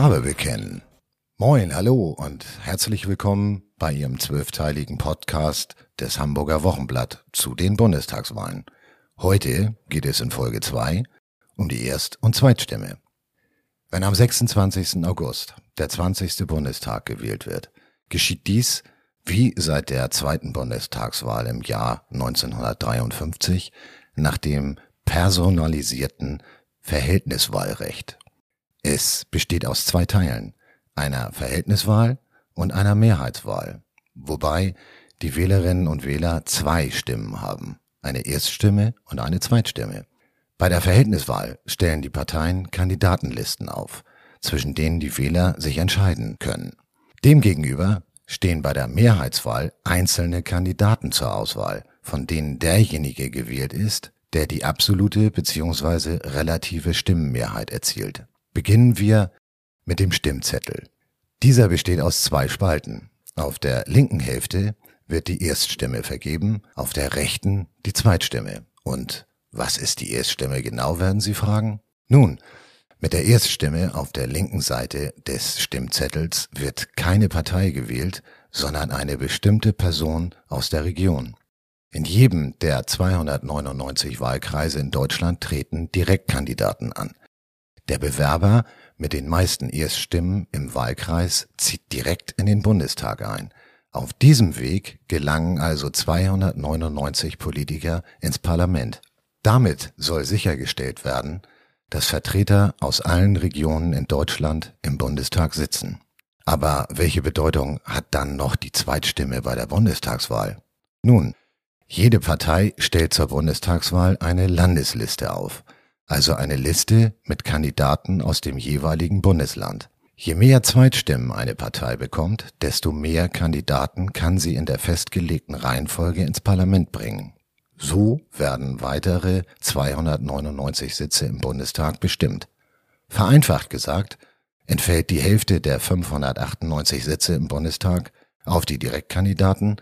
Farbe bekennen. Moin, hallo und herzlich willkommen bei Ihrem zwölfteiligen Podcast des Hamburger Wochenblatt zu den Bundestagswahlen. Heute geht es in Folge 2 um die Erst- und Zweitstimme. Wenn am 26. August der 20. Bundestag gewählt wird, geschieht dies wie seit der zweiten Bundestagswahl im Jahr 1953 nach dem personalisierten Verhältniswahlrecht. Es besteht aus zwei Teilen, einer Verhältniswahl und einer Mehrheitswahl, wobei die Wählerinnen und Wähler zwei Stimmen haben, eine Erststimme und eine Zweitstimme. Bei der Verhältniswahl stellen die Parteien Kandidatenlisten auf, zwischen denen die Wähler sich entscheiden können. Demgegenüber stehen bei der Mehrheitswahl einzelne Kandidaten zur Auswahl, von denen derjenige gewählt ist, der die absolute bzw. relative Stimmenmehrheit erzielt. Beginnen wir mit dem Stimmzettel. Dieser besteht aus zwei Spalten. Auf der linken Hälfte wird die Erststimme vergeben, auf der rechten die Zweitstimme. Und was ist die Erststimme genau, werden Sie fragen? Nun, mit der Erststimme auf der linken Seite des Stimmzettels wird keine Partei gewählt, sondern eine bestimmte Person aus der Region. In jedem der 299 Wahlkreise in Deutschland treten Direktkandidaten an. Der Bewerber mit den meisten Erststimmen im Wahlkreis zieht direkt in den Bundestag ein. Auf diesem Weg gelangen also 299 Politiker ins Parlament. Damit soll sichergestellt werden, dass Vertreter aus allen Regionen in Deutschland im Bundestag sitzen. Aber welche Bedeutung hat dann noch die Zweitstimme bei der Bundestagswahl? Nun, jede Partei stellt zur Bundestagswahl eine Landesliste auf, also eine Liste mit Kandidaten aus dem jeweiligen Bundesland. Je mehr Zweitstimmen eine Partei bekommt, desto mehr Kandidaten kann sie in der festgelegten Reihenfolge ins Parlament bringen. So werden weitere 299 Sitze im Bundestag bestimmt. Vereinfacht gesagt, entfällt die Hälfte der 598 Sitze im Bundestag auf die Direktkandidaten,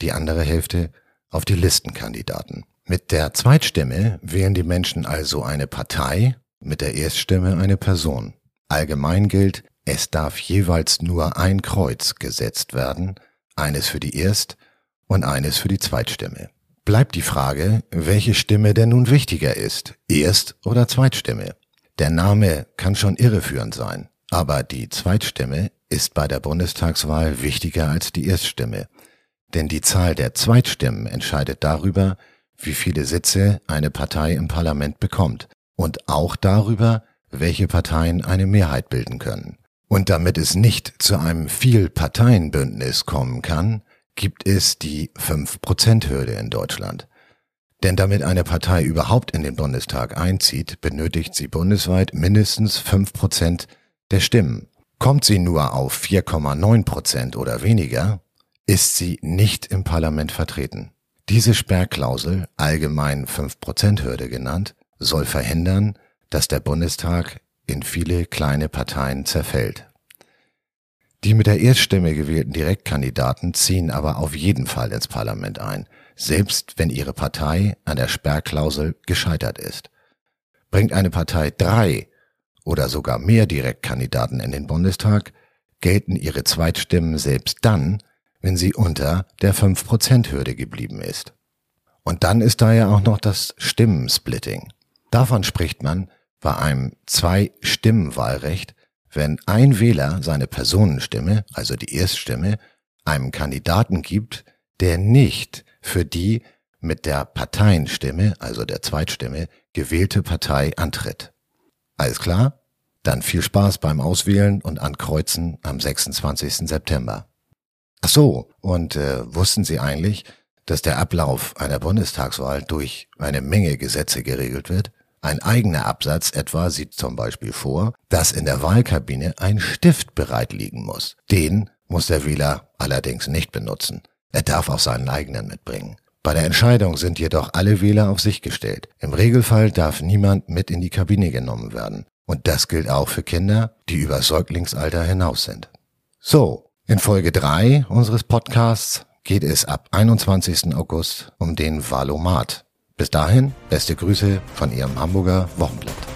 die andere Hälfte auf die Listenkandidaten. Mit der Zweitstimme wählen die Menschen also eine Partei, mit der Erststimme eine Person. Allgemein gilt, es darf jeweils nur ein Kreuz gesetzt werden, eines für die Erst- und eines für die Zweitstimme. Bleibt die Frage, welche Stimme denn nun wichtiger ist, Erst- oder Zweitstimme. Der Name kann schon irreführend sein, aber die Zweitstimme ist bei der Bundestagswahl wichtiger als die Erststimme. Denn die Zahl der Zweitstimmen entscheidet darüber, wie viele Sitze eine Partei im Parlament bekommt und auch darüber, welche Parteien eine Mehrheit bilden können. Und damit es nicht zu einem Vielparteienbündnis kommen kann, gibt es die 5%-Hürde in Deutschland. Denn damit eine Partei überhaupt in den Bundestag einzieht, benötigt sie bundesweit mindestens 5% der Stimmen. Kommt sie nur auf 4,9% oder weniger, ist sie nicht im Parlament vertreten. Diese Sperrklausel, allgemein 5%-Hürde genannt, soll verhindern, dass der Bundestag in viele kleine Parteien zerfällt. Die mit der Erststimme gewählten Direktkandidaten ziehen aber auf jeden Fall ins Parlament ein, selbst wenn ihre Partei an der Sperrklausel gescheitert ist. Bringt eine Partei drei oder sogar mehr Direktkandidaten in den Bundestag, gelten ihre Zweitstimmen selbst dann, wenn sie unter der 5%-Hürde geblieben ist. Und dann ist da ja auch noch das Stimmensplitting. Davon spricht man bei einem Zwei-Stimmen-Wahlrecht, wenn ein Wähler seine Personenstimme, also die Erststimme, einem Kandidaten gibt, der nicht für die mit der Parteienstimme, also der Zweitstimme, gewählte Partei antritt. Alles klar? Dann viel Spaß beim Auswählen und Ankreuzen am 26. September. Ach so, und äh, wussten Sie eigentlich, dass der Ablauf einer Bundestagswahl durch eine Menge Gesetze geregelt wird? Ein eigener Absatz etwa sieht zum Beispiel vor, dass in der Wahlkabine ein Stift bereit liegen muss. Den muss der Wähler allerdings nicht benutzen. Er darf auch seinen eigenen mitbringen. Bei der Entscheidung sind jedoch alle Wähler auf sich gestellt. Im Regelfall darf niemand mit in die Kabine genommen werden. Und das gilt auch für Kinder, die über Säuglingsalter hinaus sind. So, in Folge 3 unseres Podcasts geht es ab 21. August um den Valomat. Bis dahin, beste Grüße von Ihrem Hamburger Wochenblatt.